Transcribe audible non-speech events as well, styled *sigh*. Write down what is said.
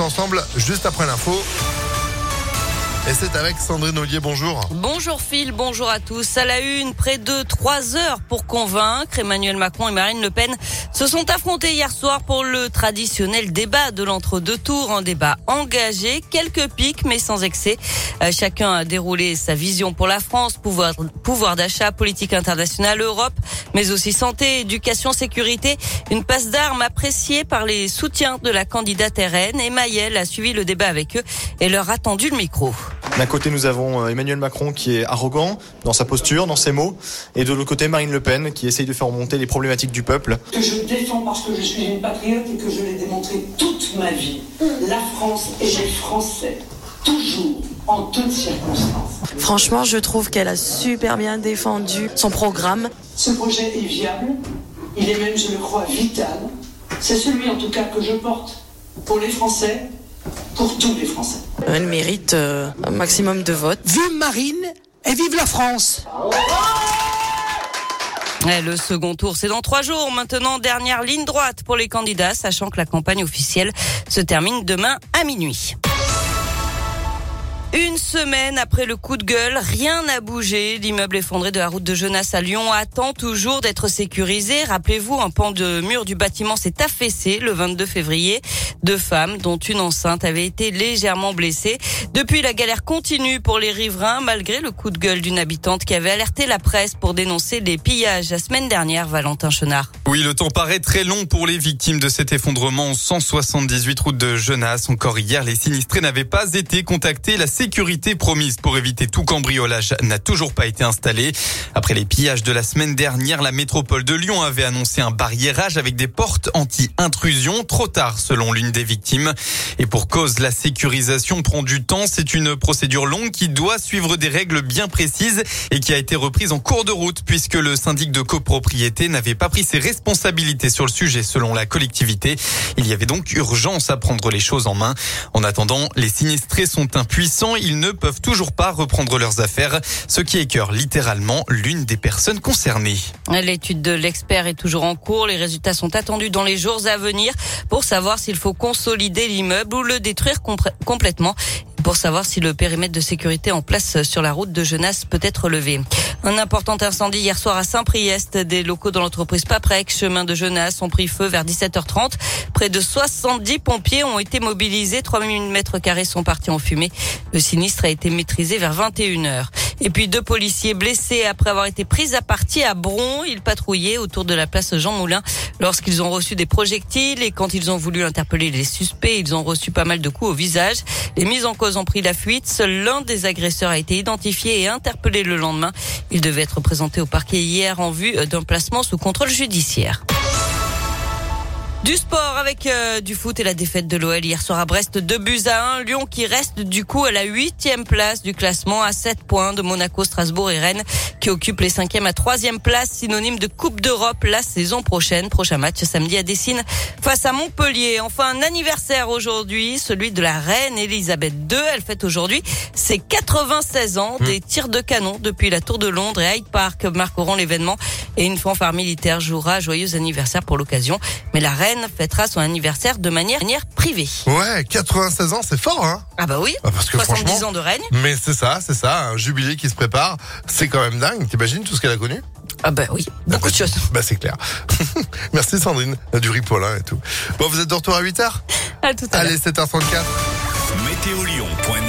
ensemble juste après l'info. Et c'est avec Sandrine Ollier, bonjour. Bonjour Phil, bonjour à tous. À la une, près de trois heures pour convaincre. Emmanuel Macron et Marine Le Pen se sont affrontés hier soir pour le traditionnel débat de l'entre-deux tours. Un débat engagé, quelques pics mais sans excès. Euh, chacun a déroulé sa vision pour la France, pouvoir, d'achat, politique internationale, Europe, mais aussi santé, éducation, sécurité. Une passe d'armes appréciée par les soutiens de la candidate RN. Et Mayel a suivi le débat avec eux et leur a tendu le micro. D'un côté, nous avons euh, Emmanuel Macron qui est arrogant dans sa posture, dans ses mots, et de l'autre côté, Marine Le Pen qui essaye de faire remonter les problématiques du peuple. Que je défends parce que je suis une patriote et que je l'ai démontré toute ma vie. La France et les Français, toujours, en toutes circonstances. Franchement, je trouve qu'elle a super bien défendu son programme. Ce projet est viable, il est même, je le crois, vital. C'est celui en tout cas que je porte pour les Français, pour tous les Français. Elle mérite euh, un maximum de votes. Vive Marine et vive la France Ouais, le second tour, c'est dans trois jours. Maintenant, dernière ligne droite pour les candidats, sachant que la campagne officielle se termine demain à minuit. Une semaine après le coup de gueule, rien n'a bougé. L'immeuble effondré de la route de Genasse à Lyon attend toujours d'être sécurisé. Rappelez-vous, un pan de mur du bâtiment s'est affaissé le 22 février. Deux femmes, dont une enceinte, avaient été légèrement blessées. Depuis, la galère continue pour les riverains, malgré le coup de gueule d'une habitante qui avait alerté la presse pour dénoncer les pillages la semaine dernière, Valentin Chenard. Oui, le temps paraît très long pour les victimes de cet effondrement 178 route de Genasse. Encore hier, les sinistrés n'avaient pas été contactés. La sécurité promise pour éviter tout cambriolage n'a toujours pas été installée. Après les pillages de la semaine dernière, la métropole de Lyon avait annoncé un barriérage avec des portes anti-intrusion. Trop tard, selon l'une des victimes. Et pour cause, la sécurisation prend du temps. C'est une procédure longue qui doit suivre des règles bien précises et qui a été reprise en cours de route puisque le syndic de copropriété n'avait pas pris ses responsabilités sur le sujet selon la collectivité. Il y avait donc urgence à prendre les choses en main. En attendant, les sinistrés sont impuissants. Ils ne peuvent toujours pas reprendre leurs affaires, ce qui écœure littéralement l'une des personnes concernées. L'étude de l'expert est toujours en cours. Les résultats sont attendus dans les jours à venir pour savoir s'il faut consolider l'immeuble ou le détruire complètement pour savoir si le périmètre de sécurité en place sur la route de Genasse peut être levé. Un important incendie hier soir à Saint-Priest. Des locaux de l'entreprise Paprec, chemin de Genasse, ont pris feu vers 17h30. Près de 70 pompiers ont été mobilisés. 3000 mètres carrés sont partis en fumée. Le sinistre a été maîtrisé vers 21h. Et puis deux policiers blessés après avoir été pris à partie à Bron. Ils patrouillaient autour de la place Jean Moulin lorsqu'ils ont reçu des projectiles et quand ils ont voulu interpeller les suspects, ils ont reçu pas mal de coups au visage. Les mises en cause ont pris la fuite. Seul l'un des agresseurs a été identifié et interpellé le lendemain. Il devait être présenté au parquet hier en vue d'un placement sous contrôle judiciaire. Du sport avec euh, du foot et la défaite de l'OL hier soir à Brest, 2 buts à 1. Lyon qui reste du coup à la huitième place du classement à 7 points de Monaco, Strasbourg et Rennes qui occupent les cinquièmes à troisième place, synonyme de Coupe d'Europe la saison prochaine. Prochain match samedi à Dessine face à Montpellier. Enfin un anniversaire aujourd'hui, celui de la reine Elisabeth II. Elle fête aujourd'hui ses 96 ans. Des tirs de canon depuis la Tour de Londres et Hyde Park marqueront l'événement et une fanfare militaire jouera joyeux anniversaire pour l'occasion. Mais la reine fêtera son anniversaire de manière, privée. Ouais, 96 ans, c'est fort, hein Ah bah oui, Ah, parce que 70 franchement- ans de règne. Mais c'est ça, c'est ça, un jubilé qui se prépare. C'est quand même dingue. T'imagines tout ce qu'elle a connu? Ah bah oui, beaucoup de choses. Bah c'est clair. *laughs* Merci Sandrine, du Ripollin et tout. Bon, vous êtes de retour à 8h À tout à l'heure. Allez, 7h34. Météolion.net